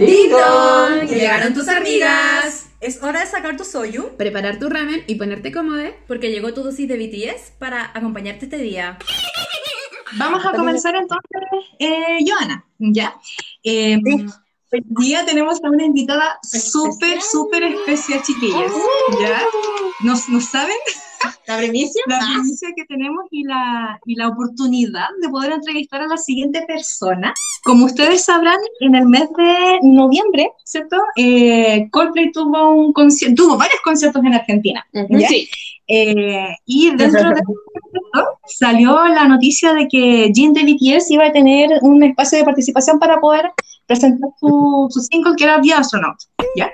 ¡Ding Llegaron tus amigas. Es hora de sacar tu soyu, preparar tu ramen y ponerte cómodo, porque llegó tu dosis de BTS para acompañarte este día. Vamos a comenzar entonces, eh, Joana, ¿ya? Eh, Hoy día tenemos a una invitada súper, súper especial, chiquillas. ¿Ya? ¿Nos, ¿Nos saben? ¿La primicia? La primicia que tenemos y la, y la oportunidad de poder entrevistar a la siguiente persona. Como ustedes sabrán, en el mes de noviembre, ¿cierto? Eh, Coldplay tuvo, un tuvo varios conciertos en Argentina. Sí. Eh, y dentro de esto salió la noticia de que Jin de BTS iba a tener un espacio de participación para poder presentar su, su single que era The Astronaut. ¿ya?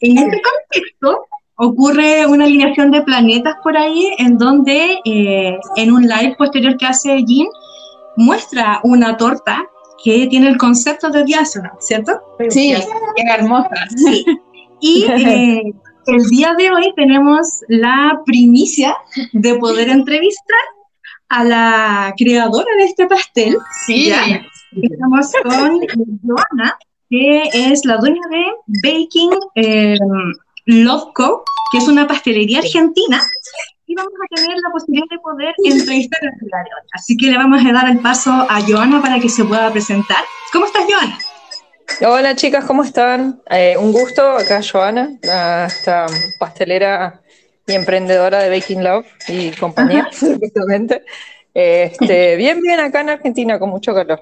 En este contexto ocurre una alineación de planetas por ahí en donde eh, en un live posterior que hace Jin muestra una torta que tiene el concepto de The Astronaut, ¿cierto? Sí, qué hermosa. Sí. Y eh, el día de hoy tenemos la primicia de poder entrevistar a la creadora de este pastel. Sí. Estamos con Joana, que es la dueña de Baking eh, Love Co., que es una pastelería argentina. Y vamos a tener la posibilidad de poder entrevistar a la Así que le vamos a dar el paso a Joana para que se pueda presentar. ¿Cómo estás, Joana? Hola chicas, ¿cómo están? Eh, un gusto, acá Joana, esta pastelera y emprendedora de Baking Love y compañía, justamente. Este, bien, bien, acá en Argentina, con mucho calor.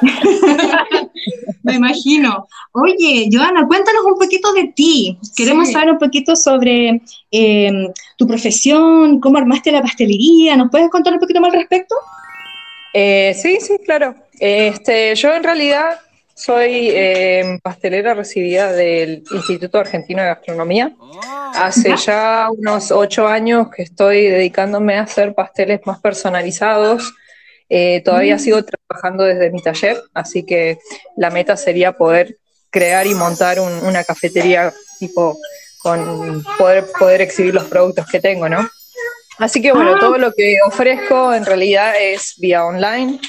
Me imagino. Oye, Joana, cuéntanos un poquito de ti. Queremos saber un poquito sobre em, tu profesión, cómo armaste la pastelería. ¿Nos puedes contar un poquito más al respecto? Eh, sí, sí, claro. Este, yo en realidad soy em, pastelera recibida del Instituto Argentino de Gastronomía. Hace ya unos ocho años que estoy dedicándome a hacer pasteles más personalizados eh, todavía mm. sigo trabajando desde mi taller, así que la meta sería poder crear y montar una cafetería tipo con poder, poder exhibir los productos que tengo, ¿no? Así que bueno, ah. todo lo que ofrezco en realidad es vía online.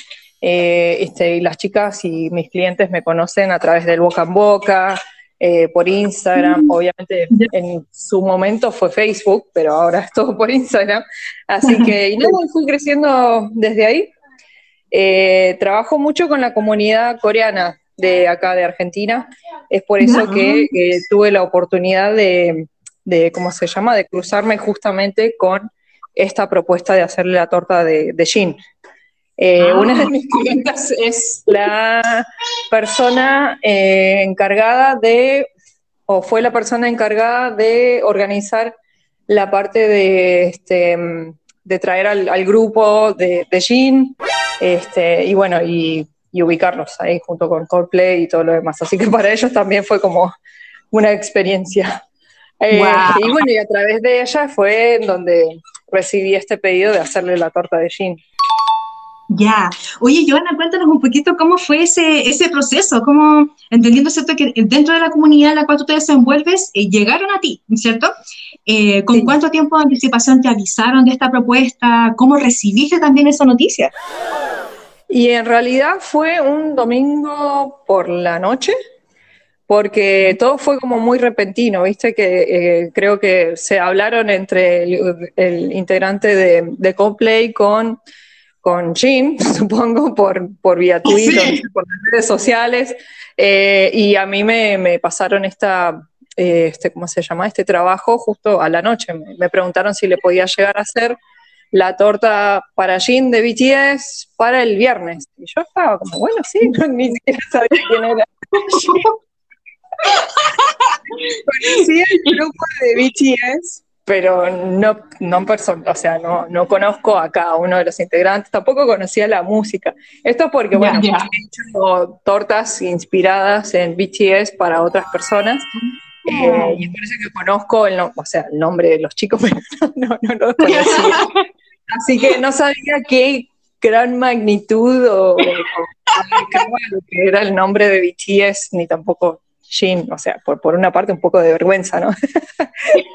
Eh, este, y las chicas y mis clientes me conocen a través del boca en boca, eh, por Instagram, mm. obviamente en su momento fue Facebook, pero ahora es todo por Instagram. Así que, y luego fui creciendo desde ahí. Eh, trabajo mucho con la comunidad coreana de acá de Argentina. Es por eso que tuve la oportunidad de, ¿cómo se llama?, de cruzarme justamente con esta propuesta de hacerle la torta de, de Jin. Eh, ah. Una de mis clientas es la persona eh, encargada de, o fue la persona encargada de organizar la parte de, este, de traer al, grupo de, de Jin, este, y bueno, y, ubicarlos ahí junto con Coldplay y todo lo demás. Así que para ellos también fue como una experiencia. Eh, y bueno, y a través de ella fue donde recibí este pedido de hacerle la torta de Jean. Ya. Oye, Joana, cuéntanos un poquito cómo fue ese, ese proceso, cómo, entendiendo, ¿cierto?, que dentro de la comunidad en la cual tú te desenvuelves, eh, llegaron a ti, ¿cierto? Eh, ¿Con cuánto tiempo de anticipación te avisaron de esta propuesta? ¿Cómo recibiste también esa noticia? Y en realidad fue un domingo por la noche, porque todo fue como muy repentino, viste que eh, creo que se hablaron entre el, integrante de, de Coldplay con con Jim, supongo, por, por vía Twitter, por las redes sociales, eh, y a mí me, pasaron esta, eh, este, ¿cómo se llama? Este trabajo justo a la noche. Me, preguntaron si le podía llegar a hacer la torta para Jim de BTS para el viernes. Y yo estaba como, bueno, sí, ni siquiera sabía quién era. Conocía el grupo de BTS, pero no, no, o sea, no, no conozco a cada uno de los integrantes, tampoco conocía la música. Esto porque, bueno, he hecho tortas inspiradas en BTS para otras personas, eh, y parece que conozco el, o sea, el nombre de los chicos, pero no, no, los conocía. Así que no sabía qué gran magnitud o, o era el nombre de BTS, ni tampoco Jean, o sea, por, por una parte un poco de vergüenza, ¿no?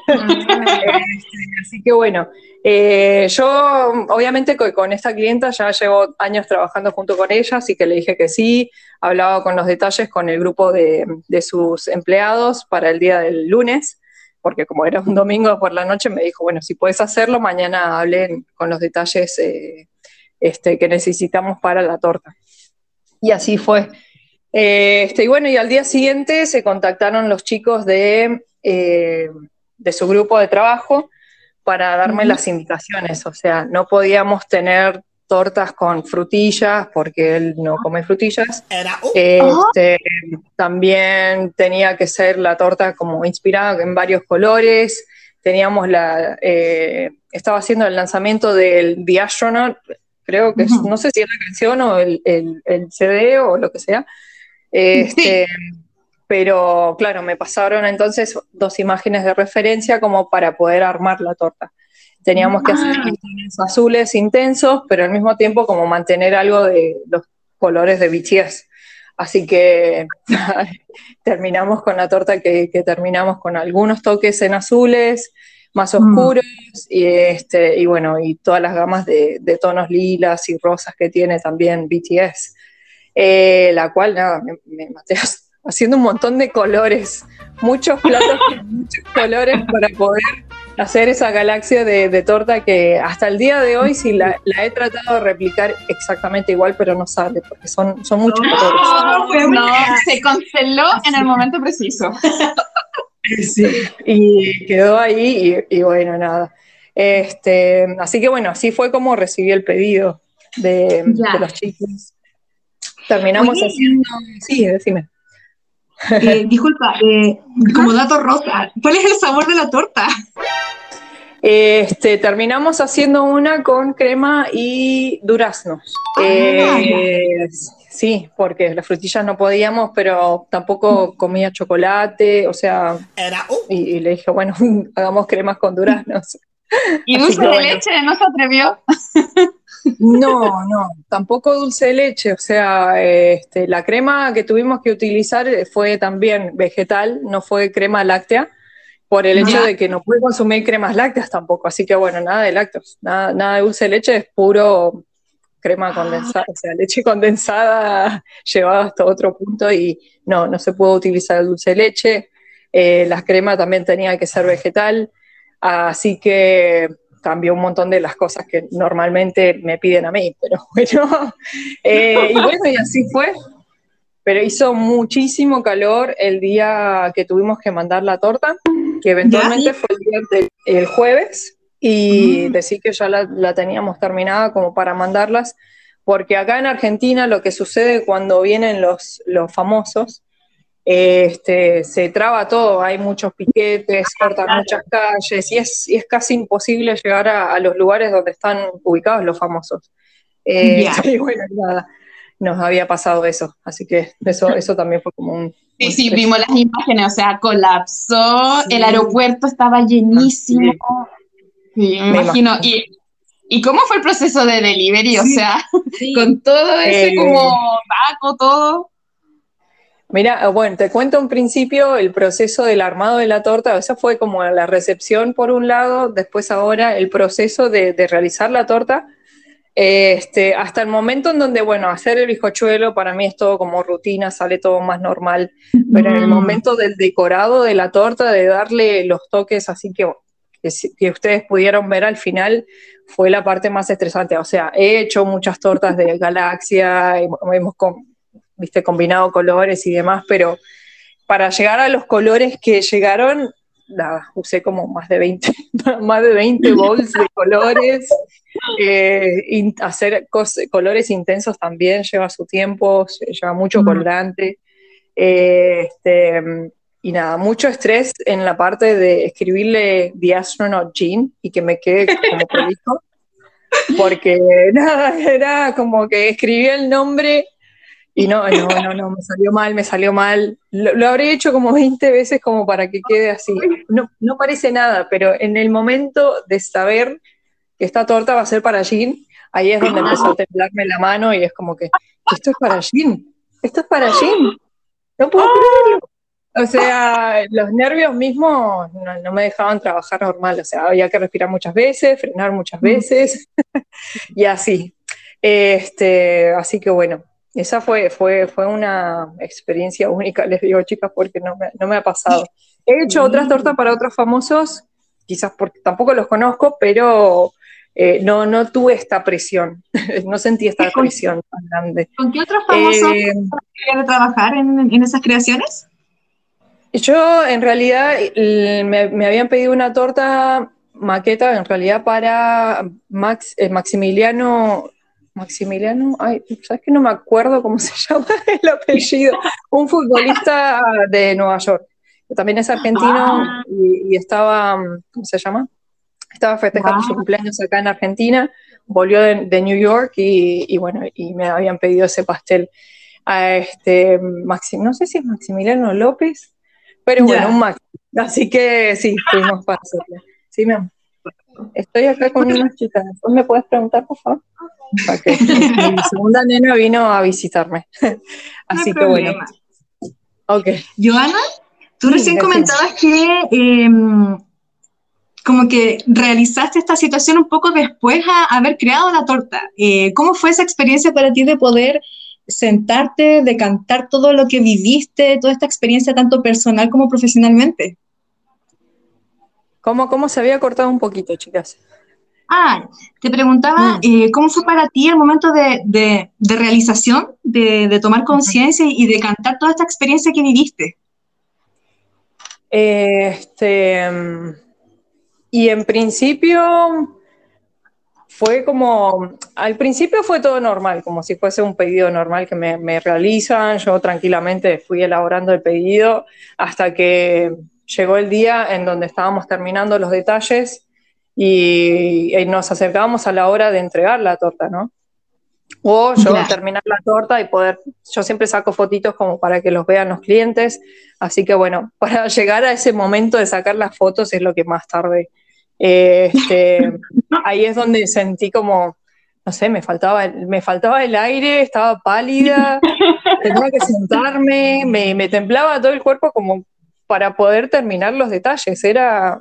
Así que bueno, eh, yo obviamente con, esta clienta ya llevo años trabajando junto con ella, así que le dije que sí, hablaba con los detalles con el grupo de, sus empleados para el día del lunes, porque como era un domingo por la noche, me dijo, bueno, si puedes hacerlo, mañana hablen con los detalles eh, este, que necesitamos para la torta. Y así fue. Eh, este, y bueno, y al día siguiente se contactaron los chicos de de su grupo de trabajo para darme las indicaciones. O sea, no podíamos tener tortas con frutillas porque él no come frutillas. Este, también tenía que ser la torta como inspirada en varios colores. Teníamos la, eh, estaba haciendo el lanzamiento del The Astronaut, creo que no sé si es la canción o el, el, CD o lo que sea. Este, pero claro, me pasaron entonces dos imágenes de referencia como para poder armar la torta. Teníamos que hacer ah. azules intensos, pero al mismo tiempo como mantener algo de los colores de BTS. Así que terminamos con la torta que, terminamos con algunos toques en azules, más mm. oscuros, y, este, y bueno, y todas las gamas de, tonos lilas y rosas que tiene también BTS. Eh, la cual, nada, me, me maté haciendo un montón de colores, muchos platos con muchos colores para poder hacer esa galaxia de, torta que hasta el día de hoy sí la, he tratado de replicar exactamente igual, pero no sale, porque son, son muchos colores. No, se canceló en el momento preciso. Sí, y quedó ahí y, bueno, nada. Este, así que bueno, así fue como recibí el pedido de, los chicos. Terminamos haciendo... Sí, decime. Eh, disculpa, eh, como dato rosa, ¿cuál es el sabor de la torta? Este, terminamos haciendo una con crema y duraznos. Ah, eh, sí, porque las frutillas no podíamos, pero tampoco comía chocolate, o sea, y, le dije, bueno, hagamos cremas con duraznos. ¿Y dulce de leche no se atrevió? No, no, tampoco dulce de leche. O sea, este, la crema que tuvimos que utilizar fue también vegetal, no fue crema láctea, por el hecho de que no pude consumir cremas lácteas tampoco. Así que bueno, nada de lácteos, nada, nada de dulce de leche, es puro crema condensada, o sea, leche condensada llevada hasta otro punto y no, no se puede utilizar el dulce de leche. Eh, la crema también tenía que ser vegetal, así que cambió un montón de las cosas que normalmente me piden a mí, pero bueno, eh, y bueno, y así fue. Pero hizo muchísimo calor el día que tuvimos que mandar la torta, que eventualmente fue el día del jueves, y mm. decir que ya la, la teníamos terminada como para mandarlas, porque acá en Argentina lo que sucede cuando vienen los, los famosos este, se traba todo, hay muchos piquetes, cortan muchas calles y es, es casi imposible llegar a, los lugares donde están ubicados los famosos. Eh, y bueno, nada, nos había pasado eso, así que eso, eso también fue como un... Sí, sí, vimos las imágenes, o sea, colapsó, el aeropuerto estaba llenísimo. Sí, me, imagino. Y, ¿Y cómo fue el proceso de delivery? O sea, con todo ese eh, como taco, todo. Mira, bueno, te cuento un principio el proceso del armado de la torta, esa fue como la recepción por un lado, después ahora el proceso de, realizar la torta, este, hasta el momento en donde, bueno, hacer el bizcochuelo para mí es todo como rutina, sale todo más normal, pero en el mm. momento del decorado de la torta, de darle los toques así que, que, ustedes pudieron ver al final, fue la parte más estresante. O sea, he hecho muchas tortas de galaxia, hemos viste, combinado colores y demás, pero para llegar a los colores que llegaron, nada, usé como más de 20, más de 20 bowls de colores. Eh, hacer colores intensos también lleva su tiempo, lleva mucho colorante. Eh, este, y nada, mucho estrés en la parte de escribirle The Astronaut Jean y que me quede como prolijo. Porque nada, era como que escribía el nombre y no, no, no, no, me salió mal, me salió mal. Lo, habré hecho como 20 veces como para que quede así. No, no parece nada, pero en el momento de saber que esta torta va a ser para Jean, ahí es donde empezó a temblarme la mano y es como que, esto es para Jean, esto es para Jean. No puedo creerlo. O sea, los nervios mismos no, me dejaban trabajar normal, o sea, había que respirar muchas veces, frenar muchas veces y así. Este, así que bueno, esa fue, fue, fue una experiencia única, les digo chicas, porque no me, no me ha pasado. He hecho otras tortas para otros famosos, quizás porque tampoco los conozco, pero eh, no, no tuve esta presión, no sentí esta presión tan grande. ¿Con qué otros famosos eh, trabajar en, en, esas creaciones? Yo, en realidad, me, me, habían pedido una torta maqueta, en realidad, para Max, eh, Maximiliano. Maximiliano, ay, ¿sabes que no me acuerdo cómo se llama el apellido? Un futbolista de Nueva York también es argentino ah. y, estaba, ¿cómo se llama? Estaba festejando su cumpleaños acá en Argentina, volvió de, New York y, bueno, y me habían pedido ese pastel a este Maxim, no sé si es Maximiliano López, pero bueno, un Max. Así que sí, fuimos para hacerlo. Sí, mi amor. Estoy acá con unas chicas. ¿Me puedes preguntar, por favor? Mi segunda nena vino a visitarme. Así que bueno. Ok. Joana, Tú recién comentabas que em, como que realizaste esta situación un poco después a haber creado la torta. Eh, ¿Cómo fue esa experiencia para ti de poder sentarte, de cantar todo lo que viviste, toda esta experiencia tanto personal como profesionalmente? ¿Cómo, cómo se había cortado un poquito, chicas? Ah, te preguntaba, mm. eh, ¿cómo fue para ti el momento de, de, realización, de, de tomar conciencia y de cantar toda esta experiencia que viviste? Este, y en principio fue como, al principio fue todo normal, como si fuese un pedido normal que me, realizan, yo tranquilamente fui elaborando el pedido hasta que llegó el día en donde estábamos terminando los detalles y, y nos acercábamos a la hora de entregar la torta, ¿no? O yo terminar la torta y poder, yo siempre saco fotitos como para que los vean los clientes, así que bueno, para llegar a ese momento de sacar las fotos es lo que más tarde. Este, ahí es donde sentí como, no sé, me faltaba, me faltaba el aire, estaba pálida, tenía que sentarme, me, me temblaba todo el cuerpo como para poder terminar los detalles, era.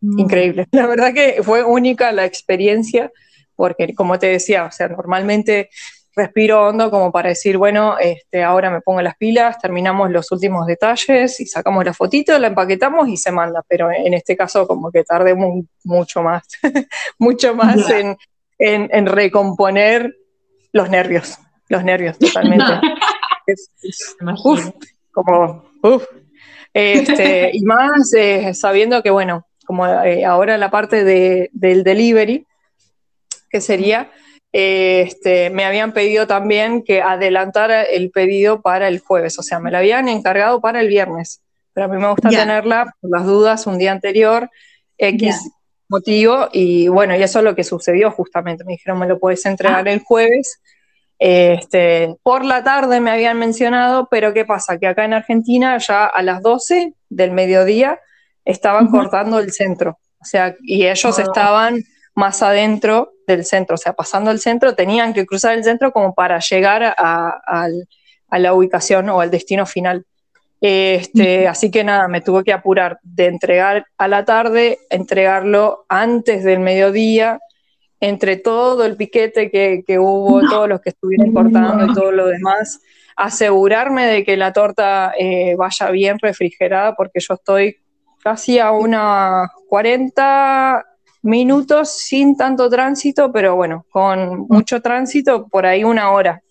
Increíble. La verdad que fue única la experiencia porque como te decía, o sea, normalmente respiro hondo como para decir, bueno, este, ahora me pongo las pilas, terminamos los últimos detalles y sacamos la fotito, la empaquetamos y se manda, pero en este caso como que tardé mucho más, mucho más en, recomponer los nervios, los nervios totalmente. como, uf. Este, y más eh, sabiendo que, bueno, como eh, ahora la parte de, del delivery, que sería, este, me habían pedido también que adelantara el pedido para el jueves, o sea, me lo habían encargado para el viernes, pero a mí me gusta tenerla por las dudas un día anterior, X motivo, y bueno, y eso es lo que sucedió justamente, me dijeron, me lo puedes entregar ah. el jueves. Este, por la tarde me habían mencionado, pero ¿qué pasa? Que acá en Argentina ya a las 12 del mediodía estaban cortando el centro. O sea, y ellos ah. estaban más adentro del centro, o sea, pasando el centro, tenían que cruzar el centro como para llegar a, la ubicación o al destino final. Este, así que nada, me tuve que apurar de entregar a la tarde, entregarlo antes del mediodía, entre todo el piquete que, hubo, todos los que estuvieron cortando y todo lo demás, asegurarme de que la torta eh, vaya bien refrigerada, porque yo estoy casi a unas 40 minutos sin tanto tránsito, pero bueno, con mucho tránsito, por ahí una hora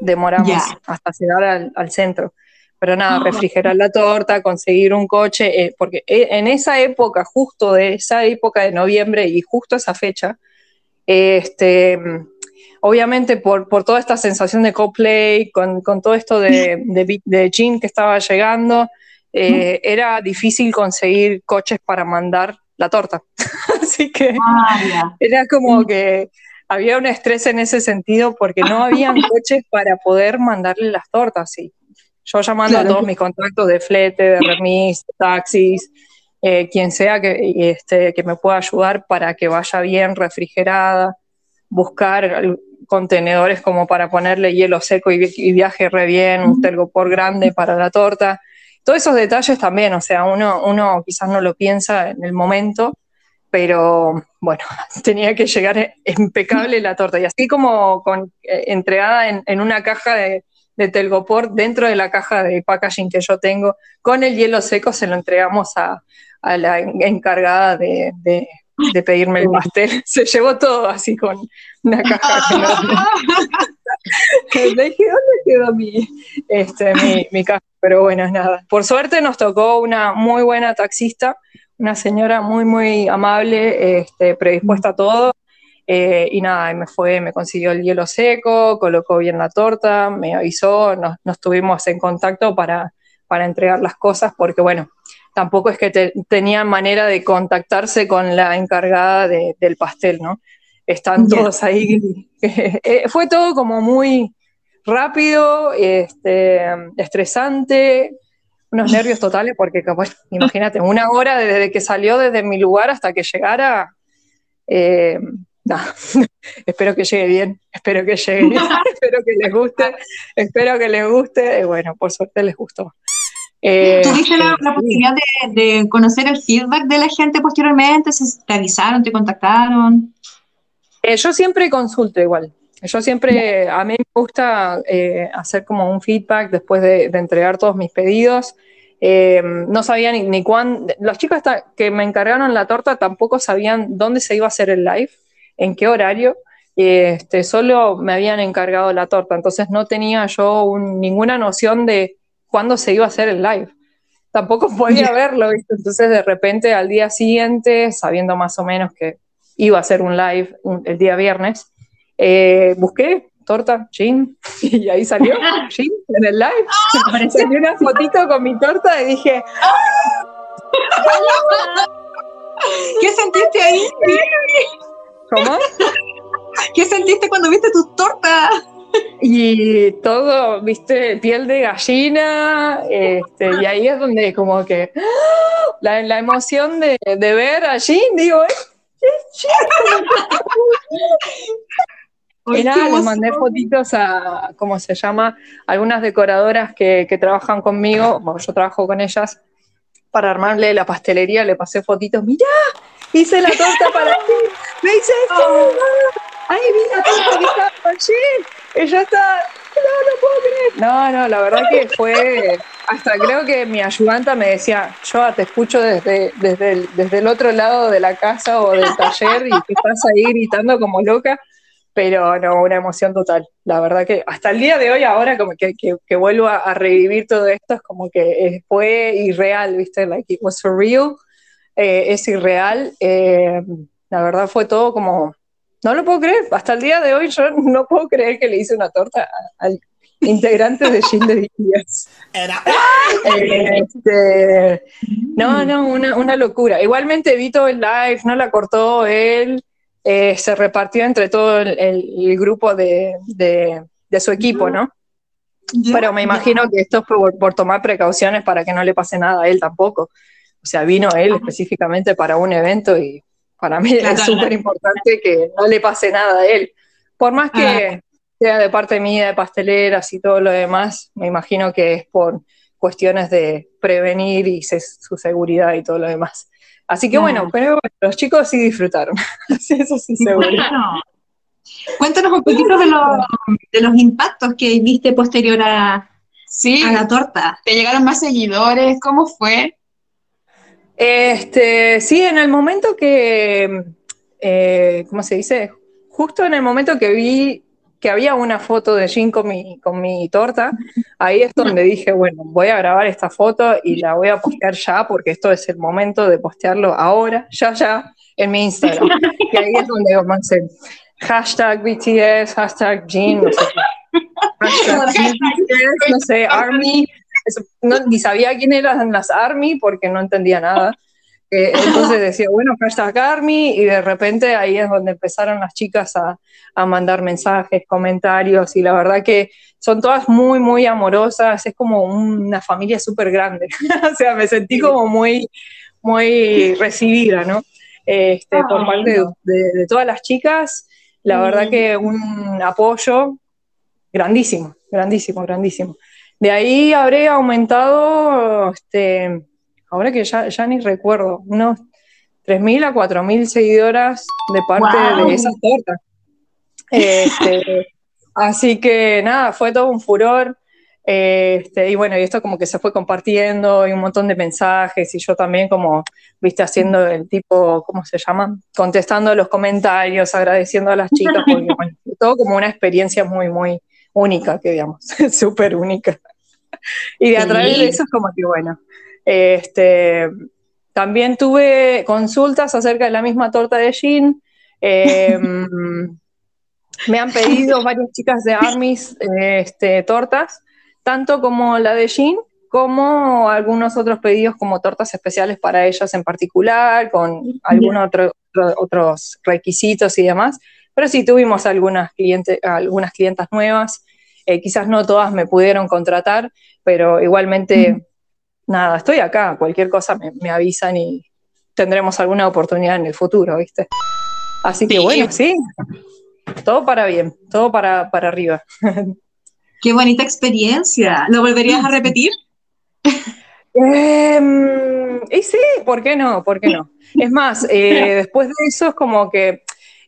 demoramos hasta llegar al, centro. Pero nada, ah. refrigerar la torta, conseguir un coche, eh, porque eh, en esa época, justo de esa época de noviembre y justo esa fecha, este, obviamente por, toda esta sensación de coplay, con, con todo esto de, de, de Jean que estaba llegando, eh, era difícil conseguir coches para mandar la torta. Así que ah, era como que había un estrés en ese sentido porque no habían coches para poder mandarle las tortas. Y yo llamando a todos mis contactos de flete, de remis, taxis, eh, quien sea que, este, que me pueda ayudar para que vaya bien refrigerada, buscar contenedores como para ponerle hielo seco y, viaje re bien, un telgopor grande para la torta. Todos esos detalles también, o sea, uno, uno quizás no lo piensa en el momento, pero bueno, tenía que llegar impecable la torta. Y así como con, eh, entregada en, una caja de, Telgopor, dentro de la caja de packaging que yo tengo, con el hielo seco se lo entregamos a, la encargada de, pedirme el pastel. Se llevó todo así con una caja. Le dije, ¿dónde quedó mi, este, mi, mi caja? Pero bueno, es nada. Por suerte nos tocó una muy buena taxista una señora muy, muy amable, este, predispuesta a todo. Eh, y nada, me fue, me consiguió el hielo seco, colocó bien la torta, me avisó, nos, nos tuvimos en contacto para, para entregar las cosas, porque bueno, tampoco es que tenían manera de contactarse con la encargada del pastel, ¿no? Están todos ahí. Eh, fue todo como muy rápido, este, estresante, unos nervios totales porque, imagínate, una hora desde que salió desde mi lugar hasta que llegara, eh, espero que llegue bien, espero que llegue bien, espero que les guste, espero que les guste, y bueno, por suerte les gustó. Eh, ¿Tuviste la, posibilidad de, conocer el feedback de la gente posteriormente? ¿Te avisaron, te contactaron? Eh, yo siempre consulto igual. Yo siempre, a mí me gusta eh, hacer como un feedback después de, entregar todos mis pedidos. Eh, no sabía ni, ni cuándo, los chicos que me encargaron la torta tampoco sabían dónde se iba a hacer el live, en qué horario. Este, solo me habían encargado la torta, entonces no tenía yo ninguna noción de cuándo se iba a hacer el live. Tampoco podía verlo, entonces de repente al día siguiente, sabiendo más o menos que iba a ser un live el día viernes, eh, busqué torta, gin, y ahí salió gin en el live. Apareció una fotito con mi torta y dije. ¿Qué sentiste ahí? ¿Cómo? ¿Qué sentiste cuando viste tus tortas? Y todo, viste, piel de gallina, este, y ahí es donde como que la, la emoción de, de ver a Jean, digo, ¿eh? Y nada, les mandé fotitos a, ¿cómo se llama? Algunas decoradoras que, trabajan conmigo, bueno, yo trabajo con ellas, para armarle la pastelería, le pasé fotitos, mirá, hice la torta para ti, me hice esto, oh. ahí vi la torta que estaba allí, ella está, no, no puedo creer. No, no, la verdad que fue, hasta creo que mi ayudanta me decía, yo te escucho desde, desde, el, desde el otro lado de la casa o del taller y que estás ahí gritando como loca pero no, una emoción total. La verdad que hasta el día de hoy, ahora como que, que, vuelvo a, revivir todo esto, es como que fue irreal, ¿viste? Like it was surreal, eh, es irreal. Eh, la verdad fue todo como, no lo puedo creer, hasta el día de hoy yo no puedo creer que le hice una torta al integrante de Jin de Díaz. Este, no, no, una, una locura. Igualmente vi todo el live, no la cortó él. Eh, se repartió entre todo el, grupo de, su equipo, ¿no? Pero me imagino que esto fue por, tomar precauciones para que no le pase nada a él tampoco. O sea, vino él específicamente para un evento y para mí es súper importante que no le pase nada a él. Por más que sea de parte mía, de pasteleras y todo lo demás, me imagino que es por cuestiones de prevenir y su seguridad y todo lo demás. Así que bueno, pero los chicos sí disfrutaron. Eso sí seguro. Cuéntanos un poquito de, los impactos que viste posterior a, la torta. ¿Te llegaron más seguidores? ¿Cómo fue? Este, sí, en el momento que, eh, ¿cómo se dice? Justo en el momento que vi que había una foto de Jin con mi, con mi torta, ahí es donde dije, bueno, voy a grabar esta foto y la voy a postear ya, porque esto es el momento de postearlo ahora, ya, ya, en mi Instagram. Y ahí es donde comencé. Hashtag BTS, hashtag Jin, no sé. Hashtag BTS, no sé, Army. ni sabía quién eran las Army porque no entendía nada entonces decía, bueno, hashtag Army, y de repente ahí es donde empezaron las chicas a, mandar mensajes, comentarios, y la verdad que son todas muy, muy amorosas, es como una familia súper grande, o sea, me sentí como muy, muy recibida, ¿no? Este, por parte de, todas las chicas, la verdad que un apoyo grandísimo, grandísimo, grandísimo. De ahí habré aumentado, este, ahora que ya, ya ni recuerdo, unos 3.000 a 4.000 seguidoras de parte Wow. de esas tortas. Este, así que nada, fue todo un furor. Este, y bueno, y esto como que se fue compartiendo y un montón de mensajes y yo también como, viste, haciendo el tipo, ¿cómo se llama? Contestando los comentarios, agradeciendo a las chicas, porque bueno, todo como una experiencia muy, muy única, que digamos, súper única. Y de a Sí. través de eso es como que bueno, este, también tuve consultas acerca de la misma torta de Jean. eh, me han pedido varias chicas de Armis este, tortas, tanto como la de Jean, como algunos otros pedidos como tortas especiales para ellas en particular, con algunos otro- otro- otros requisitos y demás. Pero sí tuvimos algunas, clientes, algunas clientas nuevas. Eh, quizás no todas me pudieron contratar, pero igualmente, nada, estoy acá. Cualquier cosa me, me avisan y tendremos alguna oportunidad en el futuro, ¿viste? Así que Sí. bueno, sí, todo para bien, todo para, para arriba. Qué bonita experiencia. ¿Lo volverías a repetir? Em, y sí, ¿por qué no? ¿Por qué no? Es más, eh, después de eso es como que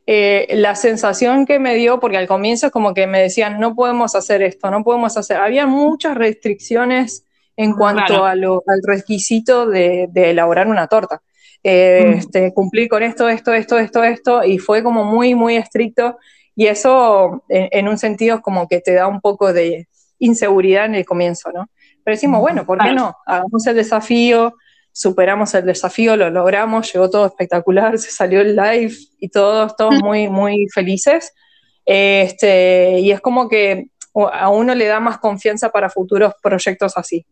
eh, la sensación que me dio, porque al comienzo es como que me decían, no podemos hacer esto, no podemos hacer. Había muchas restricciones en cuanto Claro. a lo- al requisito de, de elaborar una torta. Eh, Mm. este, cumplir con esto, esto, esto, esto, esto, y fue como muy, muy estricto. Y eso, en, en un sentido, es como que te da un poco de inseguridad en el comienzo, ¿no? Pero decimos, bueno, ¿por qué Claro. no? Hagamos el desafío, superamos el desafío, lo logramos, llegó todo espectacular, se salió el live y todos, todos muy, muy felices. Este, y es como que a uno le da más confianza para futuros proyectos así.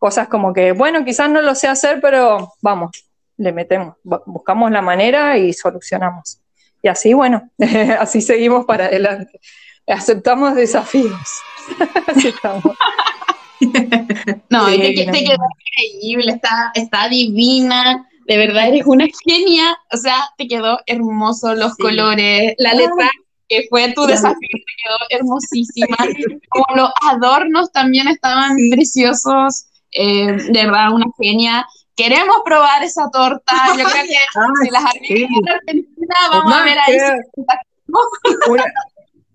Cosas como que, bueno, quizás no lo sé hacer, pero vamos, le metemos, bu- buscamos la manera y solucionamos. Y así, bueno, así seguimos para adelante. Aceptamos desafíos. No, Sí, te, que- no. te quedó increíble, está, está divina, de verdad eres una genia, o sea, te quedó hermoso los Sí. colores, la letra que fue tu desafío te quedó hermosísima, como los adornos también estaban Sí. preciosos, eh, de verdad una genia. Queremos probar esa torta, yo creo que si las sí. Argentina vamos a ver ahí. Una-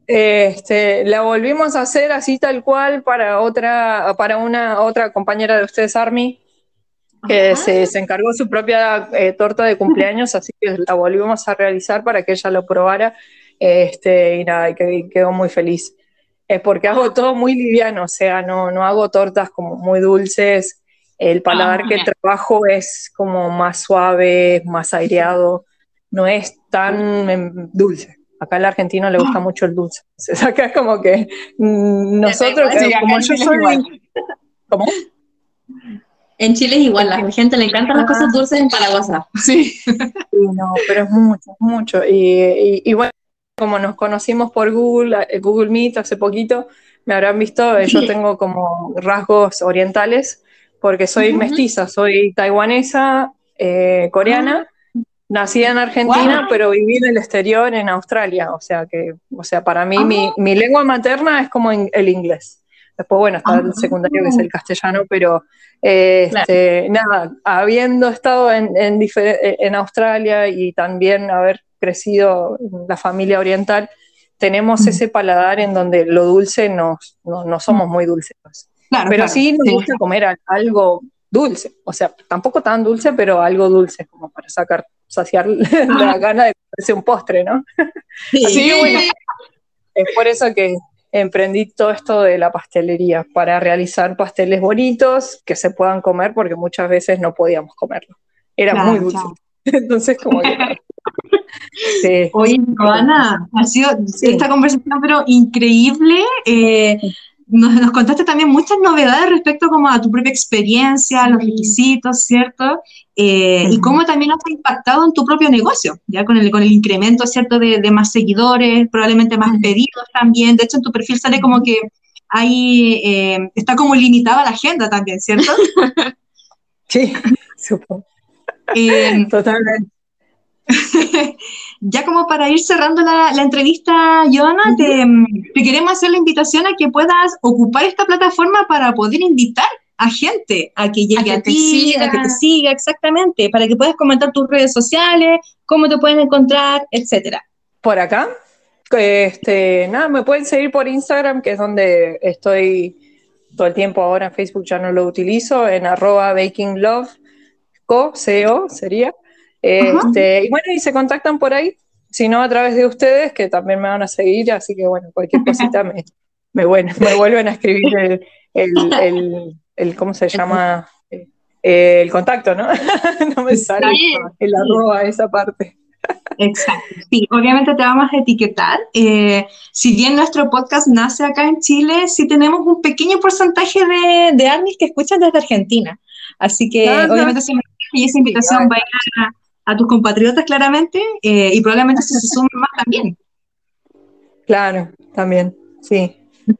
este, la volvimos a hacer así tal cual para otra, para una otra compañera de ustedes, Army, que se, se encargó su propia eh, torta de cumpleaños, así que la volvimos a realizar para que ella lo probara. Este, y nada, quedó muy feliz. Es porque hago todo muy liviano, o sea, no, no hago tortas como muy dulces. El paladar Ah, que trabajo es como más suave, más aireado, no es tan em, dulce. Acá al argentino le gusta mucho el dulce. Entonces acá es como que mm, nosotros, Sí, eh, como yo soy... igual. ¿Cómo? En Chile es igual, a la gente le encantan las cosas dulces en Paraguasa. Sí. Sí, no, pero es mucho, es mucho. Y, y- y bueno, como nos conocimos por Google, eh, Google Meet hace poquito, me habrán visto, eh, yo tengo como rasgos orientales, porque soy mestiza, soy taiwanesa, eh, coreana, nacida en Argentina, Wow. pero viví en el exterior en Australia. O sea que, o sea, para mí Ah. mi, mi lengua materna es como el inglés. Después, bueno, está Ah. el secundario que es el castellano, pero eh, Claro. este, nada, habiendo estado en, en, difer- en Australia y también haber crecido en la familia oriental, tenemos ese paladar en donde lo dulce nos, no, no somos muy dulces. Claro, Pero claro. sí nos gusta comer algo dulce, o sea, tampoco tan dulce, pero algo dulce, como para sacar, saciar la gana de comerse un postre, ¿no? Sí. Así que bueno, es por eso que emprendí todo esto de la pastelería, para realizar pasteles bonitos que se puedan comer, porque muchas veces no podíamos comerlo. Era Claro, muy dulce. Entonces, como que... Sí. Oye, Joana, ha sido Sí. esta conversación pero increíble. eh, nos, nos contaste también muchas novedades respecto como a tu propia experiencia, los requisitos, ¿cierto? Eh, Y cómo también has impactado en tu propio negocio, ya con el, con el incremento, ¿cierto? De, de más seguidores, probablemente más pedidos también. De hecho, en tu perfil sale como que hay, eh, está como limitada la agenda también, ¿cierto? Sí, supongo. Eh, Totalmente. ya como para ir cerrando la, la entrevista, Joana, te, te, queremos hacer la invitación a que puedas ocupar esta plataforma para poder invitar a gente a que llegue a, ti, a que te siga, exactamente, para que puedas comentar tus redes sociales, cómo te pueden encontrar, etcétera. Por acá, este, nada, me pueden seguir por Instagram, que es donde estoy todo el tiempo ahora en Facebook, ya no lo utilizo, en arroba bakinglove, co, CO sería. Este, y bueno, y se contactan por ahí, si no a través de ustedes, que también me van a seguir, así que bueno, cualquier cosita me, me, vuelven a escribir el, el, el, ¿cómo se llama? Eh, el contacto, ¿no? no me sale el arroba, esa parte. Exacto. Sí, obviamente te vamos a etiquetar. Eh, si bien nuestro podcast nace acá en Chile, sí tenemos un pequeño porcentaje de, de que escuchan desde Argentina. Así que obviamente y esa invitación va a ir a, tus compatriotas claramente eh, y probablemente se sumen más también. Claro, también, sí.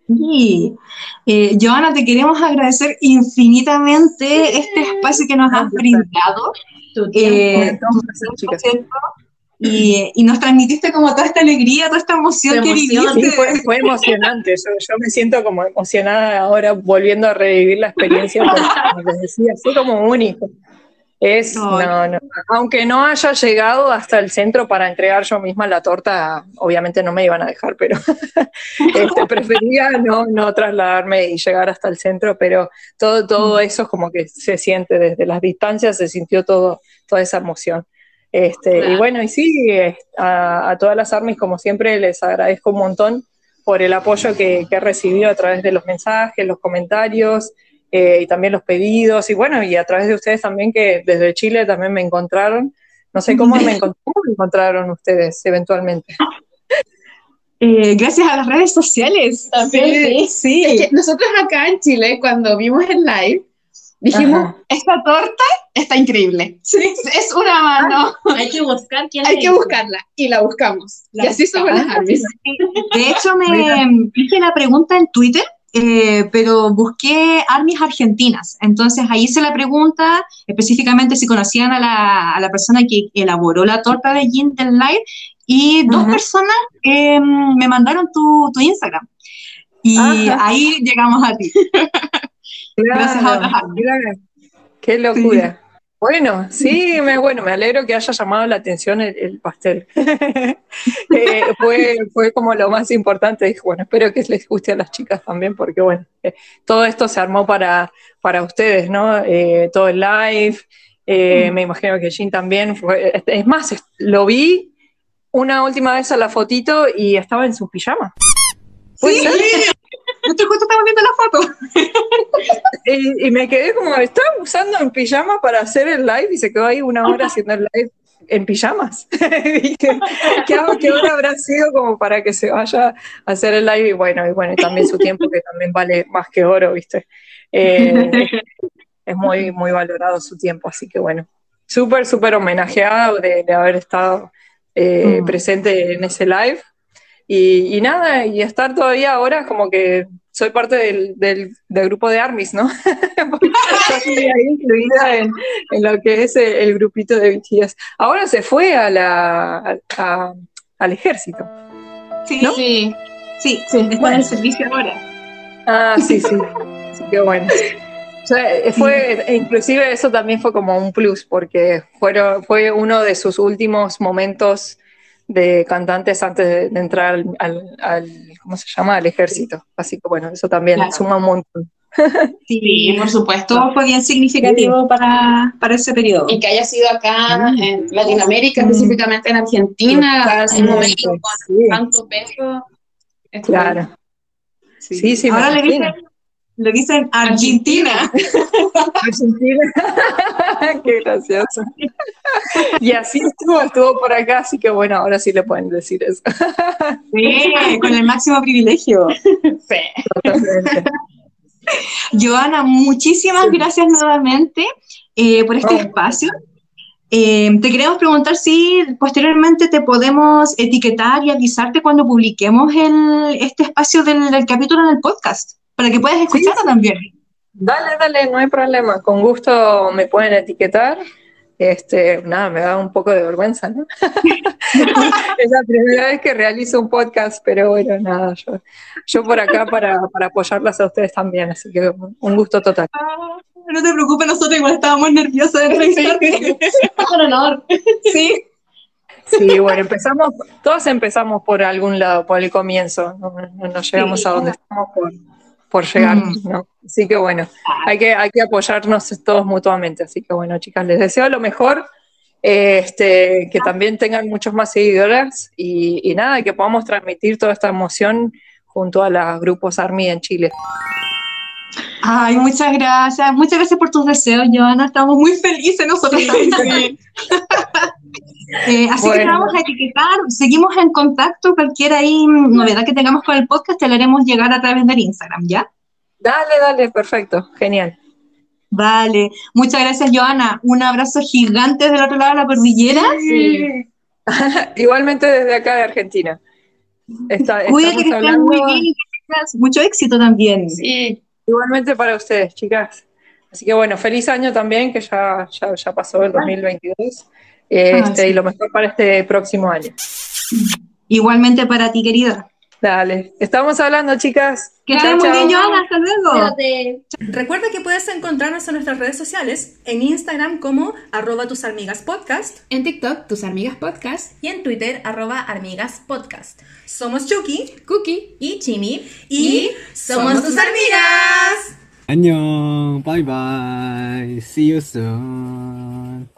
Sí. Eh, Joana, te queremos agradecer infinitamente este espacio que nos has brindado. Eh, y, y, nos transmitiste como toda esta alegría, toda esta emoción que viviste. fue, emocionante. Yo, me siento como emocionada ahora volviendo a revivir la experiencia, como les decía, fue como único. Es, no, no, aunque no haya llegado hasta el centro para entregar yo misma la torta, obviamente no me iban a dejar, pero este, prefería no, no trasladarme y llegar hasta el centro, pero todo, todo mm. eso es como que se siente desde las distancias, se sintió todo, toda esa emoción. Este, Y bueno, y sí, a, todas las armas, como siempre, les agradezco un montón por el apoyo que, que he recibido a través de los mensajes, los comentarios, eh, y también los pedidos, y bueno, y a través de ustedes también que desde Chile también me encontraron. No sé cómo me, encontraron ustedes eventualmente. Eh, gracias a las redes sociales. sí, sí. nosotros acá en Chile, cuando vimos el live, dijimos, esta torta está increíble. Sí. Es una mano. Hay que buscar quién Hay que buscarla y la buscamos. y así somos las armies. De hecho, me hice la pregunta en Twitter eh, pero busqué armies argentinas. Entonces ahí se la pregunta específicamente si conocían a la, a la persona que elaboró la torta de gin del live y dos personas eh, me mandaron tu, tu Instagram. Y ahí llegamos a ti. Gracias a Qué locura. Bueno, sí, me, bueno, me alegro que haya llamado la atención el, pastel. Eh, fue, fue como lo más importante. Dije, bueno, espero que les guste a las chicas también, porque bueno, eh, todo esto se armó para, para ustedes, ¿no? Eh, todo el live. Me imagino que Jean también fue. Es más, lo vi una última vez a la fotito y estaba en su pijama. ¿Sí? Justo, justo estaba viendo la foto. y, me quedé como, estaba usando en pijama para hacer el live y se quedó ahí una hora haciendo el live en pijamas. Dije, ¿qué, hora habrá sido como para que se vaya a hacer el live? Y bueno, y bueno, y también su tiempo que también vale más que oro, ¿viste? Eh, es muy, muy valorado su tiempo, así que bueno, súper, súper homenajeado de, haber estado eh, mm. presente en ese live. Y, nada, y estar todavía ahora como que soy parte del, del, grupo de ARMYs, ¿no? Estoy ahí incluida en, en, lo que es el, grupito de BTS. Ahora se fue a la, al ejército. Sí, sí, sí, sí, está en el servicio ahora. Ah, sí, sí, sí, qué bueno. fue, inclusive eso también fue como un plus, porque fueron, fue uno de sus últimos momentos de cantantes antes de, entrar al, ¿cómo se llama?, al ejército. Así que bueno, eso también suma un montón. Sí, por supuesto, fue bien significativo para, para, ese periodo. Y que haya sido acá en Latinoamérica, específicamente en Argentina, en momento con tanto peso. Claro. Sí, sí, Ahora le dicen, le dicen Argentina. Argentina. Qué gracioso. Y así estuvo, estuvo por acá, así que bueno, ahora sí le pueden decir eso. Sí, con el máximo privilegio. Sí. Joana, muchísimas gracias nuevamente eh, por este espacio. Eh, te queremos preguntar si posteriormente te podemos etiquetar y avisarte cuando publiquemos el, este espacio del, del capítulo en el podcast para que puedas escucharlo también. Dale, dale, no hay problema. Con gusto me pueden etiquetar. Este, nada, me da un poco de vergüenza, ¿no? es la primera vez que realizo un podcast, pero bueno, nada, yo, yo por acá para, para apoyarlas a ustedes también, así que un gusto total. Ah, no te preocupes, nosotros igual estábamos nerviosas de entrevistarte. Con honor. Sí. Sí, bueno, empezamos, todos empezamos por algún lado, por el comienzo, no, no, no llegamos Sí. a donde estamos por, por llegar, Mm. ¿no? Así que bueno, hay que, hay que apoyarnos todos mutuamente, así que bueno, chicas, les deseo lo mejor, eh, este, que también tengan muchos más seguidoras y, y nada, que podamos transmitir toda esta emoción junto a los grupos ARMY en Chile. Ay, muchas gracias. Muchas gracias por tus deseos, Joana. Estamos muy felices nosotros también. Eh, así que vamos a etiquetar, seguimos en contacto, cualquier ahí novedad que tengamos con el podcast te la haremos llegar a través del Instagram, ¿ya? Dale, dale, perfecto, genial. Vale, muchas gracias Joana, un abrazo gigante del otro lado de la cordillera. Igualmente desde acá de Argentina. Está- Cuídate que estés muy bien y que tengas mucho éxito también. Sí. Igualmente para ustedes, chicas. Así que bueno, feliz año también, que ya, ya, ya pasó el 2022. Eh, Ah, este, sí. Y lo mejor para este próximo año. Igualmente para ti, querida. Dale, estamos hablando, chicas. Que estés muy bien, Joana, hasta luego. Cuídate. Recuerda que puedes encontrarnos en nuestras redes sociales, en Instagram como arroba tus amigas podcast En TikTok, tus amigas podcast, y en Twitter arroba amigas podcast. Somos Chucky Cookie. y Chimi y, Y somos, somos tus amigas. 안녕. Bye bye. See you soon.